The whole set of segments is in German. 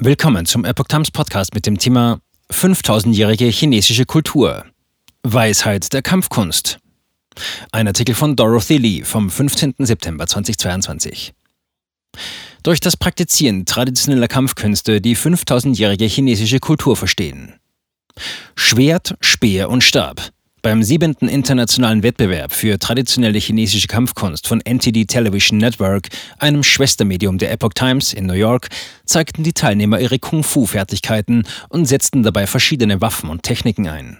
Willkommen zum Epoch Times Podcast mit dem Thema 5000-jährige chinesische Kultur. Weisheit der Kampfkunst. Ein Artikel von Dorothy Lee vom 15. September 2022. Durch das Praktizieren traditioneller Kampfkünste die 5000-jährige chinesische Kultur verstehen. Schwert, Speer und Stab. Beim siebenten internationalen Wettbewerb für traditionelle chinesische Kampfkunst von NTD Television Network, einem Schwestermedium der Epoch Times in New York, zeigten die Teilnehmer ihre Kung-Fu-Fertigkeiten und setzten dabei verschiedene Waffen und Techniken ein.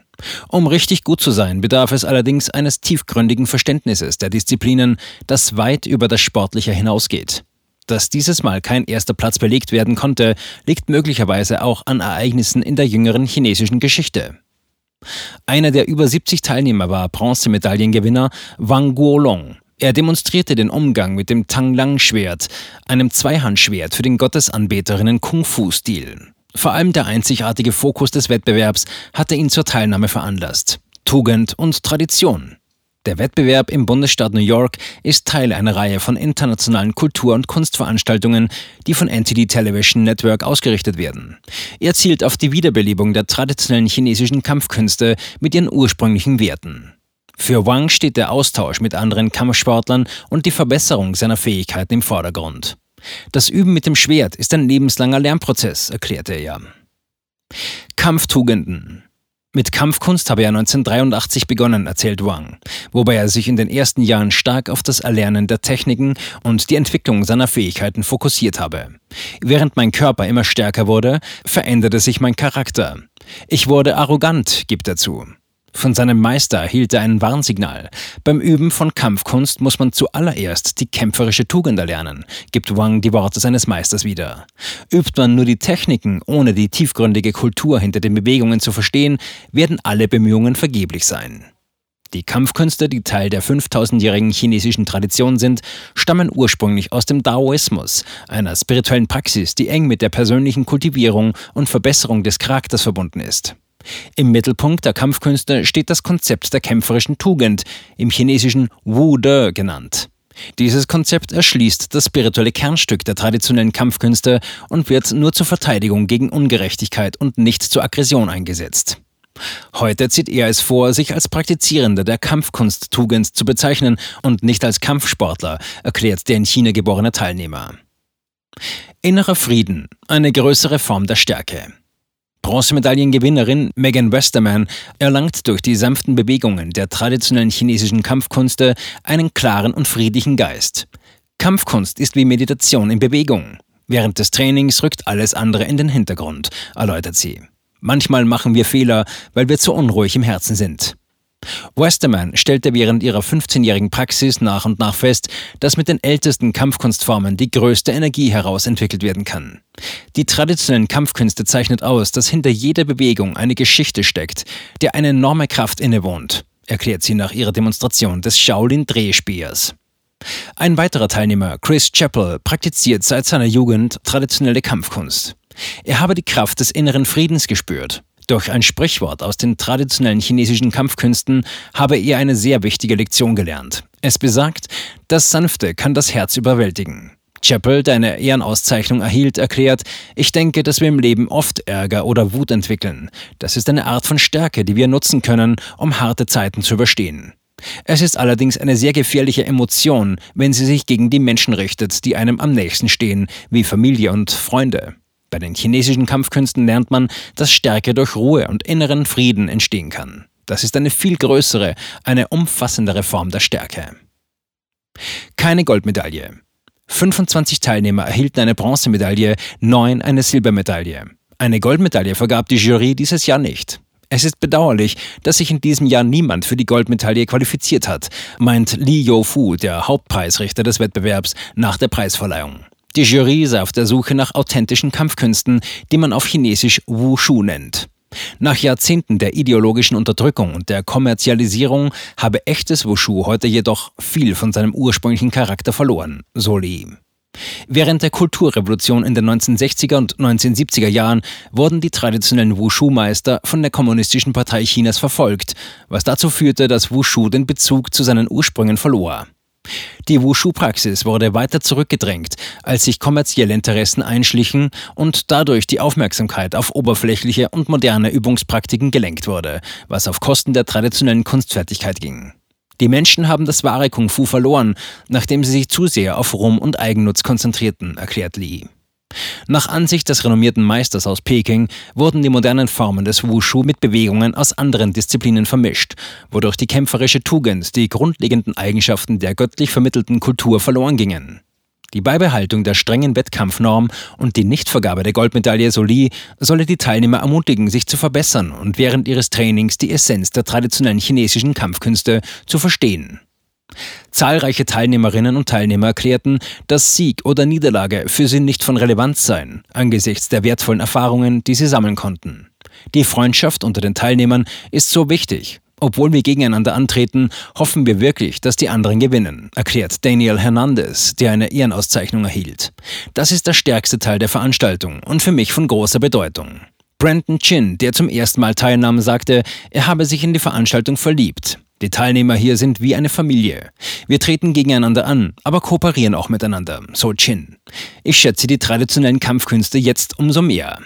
Um richtig gut zu sein, bedarf es allerdings eines tiefgründigen Verständnisses der Disziplinen, das weit über das Sportliche hinausgeht. Dass dieses Mal kein erster Platz belegt werden konnte, liegt möglicherweise auch an Ereignissen in der jüngeren chinesischen Geschichte. Einer der über 70 Teilnehmer war Bronzemedaillengewinner Wang Guolong. Er demonstrierte den Umgang mit dem Tanglang-Schwert, einem Zweihandschwert für den Gottesanbeterinnen Kung-Fu-Stil. Vor allem der einzigartige Fokus des Wettbewerbs hatte ihn zur Teilnahme veranlasst. Tugend und Tradition. Der Wettbewerb im Bundesstaat New York ist Teil einer Reihe von internationalen Kultur- und Kunstveranstaltungen, die von NTD Television Network ausgerichtet werden. Er zielt auf die Wiederbelebung der traditionellen chinesischen Kampfkünste mit ihren ursprünglichen Werten. Für Wang steht der Austausch mit anderen Kampfsportlern und die Verbesserung seiner Fähigkeiten im Vordergrund. Das Üben mit dem Schwert ist ein lebenslanger Lernprozess, erklärte er. Kampftugenden mit Kampfkunst habe er 1983 begonnen, erzählt Wang, wobei er sich in den ersten Jahren stark auf das Erlernen der Techniken und die Entwicklung seiner Fähigkeiten fokussiert habe. Während mein Körper immer stärker wurde, veränderte sich mein Charakter. Ich wurde arrogant, gibt er zu. Von seinem Meister erhielt er ein Warnsignal. Beim Üben von Kampfkunst muss man zuallererst die kämpferische Tugend erlernen, gibt Wang die Worte seines Meisters wieder. Übt man nur die Techniken, ohne die tiefgründige Kultur hinter den Bewegungen zu verstehen, werden alle Bemühungen vergeblich sein. Die Kampfkünste, die Teil der 5000-jährigen chinesischen Tradition sind, stammen ursprünglich aus dem Daoismus, einer spirituellen Praxis, die eng mit der persönlichen Kultivierung und Verbesserung des Charakters verbunden ist. Im Mittelpunkt der Kampfkünste steht das Konzept der kämpferischen Tugend, im chinesischen Wu De genannt. Dieses Konzept erschließt das spirituelle Kernstück der traditionellen Kampfkünste und wird nur zur Verteidigung gegen Ungerechtigkeit und nicht zur Aggression eingesetzt. Heute zieht er es vor, sich als Praktizierender der Kampfkunsttugend zu bezeichnen und nicht als Kampfsportler, erklärt der in China geborene Teilnehmer. Innerer Frieden, eine größere Form der Stärke. Bronzemedaillengewinnerin Megan Westerman erlangt durch die sanften Bewegungen der traditionellen chinesischen Kampfkunste einen klaren und friedlichen Geist. Kampfkunst ist wie Meditation in Bewegung. Während des Trainings rückt alles andere in den Hintergrund, erläutert sie. Manchmal machen wir Fehler, weil wir zu unruhig im Herzen sind. Westerman stellte während ihrer 15-jährigen Praxis nach und nach fest, dass mit den ältesten Kampfkunstformen die größte Energie herausentwickelt werden kann. Die traditionellen Kampfkünste zeichnet aus, dass hinter jeder Bewegung eine Geschichte steckt, der eine enorme Kraft innewohnt, erklärt sie nach ihrer Demonstration des Shaolin-Drehspeers. Ein weiterer Teilnehmer, Chris Chappell, praktiziert seit seiner Jugend traditionelle Kampfkunst. Er habe die Kraft des inneren Friedens gespürt durch ein Sprichwort aus den traditionellen chinesischen Kampfkünsten habe er eine sehr wichtige Lektion gelernt. Es besagt, das Sanfte kann das Herz überwältigen. Chappell, der eine Ehrenauszeichnung erhielt, erklärt, ich denke, dass wir im Leben oft Ärger oder Wut entwickeln. Das ist eine Art von Stärke, die wir nutzen können, um harte Zeiten zu überstehen. Es ist allerdings eine sehr gefährliche Emotion, wenn sie sich gegen die Menschen richtet, die einem am nächsten stehen, wie Familie und Freunde. Bei den chinesischen Kampfkünsten lernt man, dass Stärke durch Ruhe und inneren Frieden entstehen kann. Das ist eine viel größere, eine umfassendere Form der Stärke. Keine Goldmedaille. 25 Teilnehmer erhielten eine Bronzemedaille, neun eine Silbermedaille. Eine Goldmedaille vergab die Jury dieses Jahr nicht. Es ist bedauerlich, dass sich in diesem Jahr niemand für die Goldmedaille qualifiziert hat, meint Li Youfu, der Hauptpreisrichter des Wettbewerbs, nach der Preisverleihung. Die Jury sei auf der Suche nach authentischen Kampfkünsten, die man auf Chinesisch Wushu nennt. Nach Jahrzehnten der ideologischen Unterdrückung und der Kommerzialisierung habe echtes Wushu heute jedoch viel von seinem ursprünglichen Charakter verloren, so Li. Während der Kulturrevolution in den 1960er und 1970er Jahren wurden die traditionellen Wushu-Meister von der Kommunistischen Partei Chinas verfolgt, was dazu führte, dass Wushu den Bezug zu seinen Ursprüngen verlor. Die Wushu-Praxis wurde weiter zurückgedrängt, als sich kommerzielle Interessen einschlichen und dadurch die Aufmerksamkeit auf oberflächliche und moderne Übungspraktiken gelenkt wurde, was auf Kosten der traditionellen Kunstfertigkeit ging. Die Menschen haben das wahre Kung Fu verloren, nachdem sie sich zu sehr auf Ruhm und Eigennutz konzentrierten, erklärt Lee. Nach Ansicht des renommierten Meisters aus Peking wurden die modernen Formen des Wushu mit Bewegungen aus anderen Disziplinen vermischt, wodurch die kämpferische Tugend, die grundlegenden Eigenschaften der göttlich vermittelten Kultur verloren gingen. Die Beibehaltung der strengen Wettkampfnorm und die Nichtvergabe der Goldmedaille Soli solle die Teilnehmer ermutigen, sich zu verbessern und während ihres Trainings die Essenz der traditionellen chinesischen Kampfkünste zu verstehen. Zahlreiche Teilnehmerinnen und Teilnehmer erklärten, dass Sieg oder Niederlage für sie nicht von Relevanz seien, angesichts der wertvollen Erfahrungen, die sie sammeln konnten. Die Freundschaft unter den Teilnehmern ist so wichtig. Obwohl wir gegeneinander antreten, hoffen wir wirklich, dass die anderen gewinnen, erklärt Daniel Hernandez, der eine Ehrenauszeichnung erhielt. Das ist der stärkste Teil der Veranstaltung und für mich von großer Bedeutung. Brandon Chin, der zum ersten Mal teilnahm, sagte, er habe sich in die Veranstaltung verliebt. Die Teilnehmer hier sind wie eine Familie. Wir treten gegeneinander an, aber kooperieren auch miteinander, so Chin. Ich schätze die traditionellen Kampfkünste jetzt umso mehr.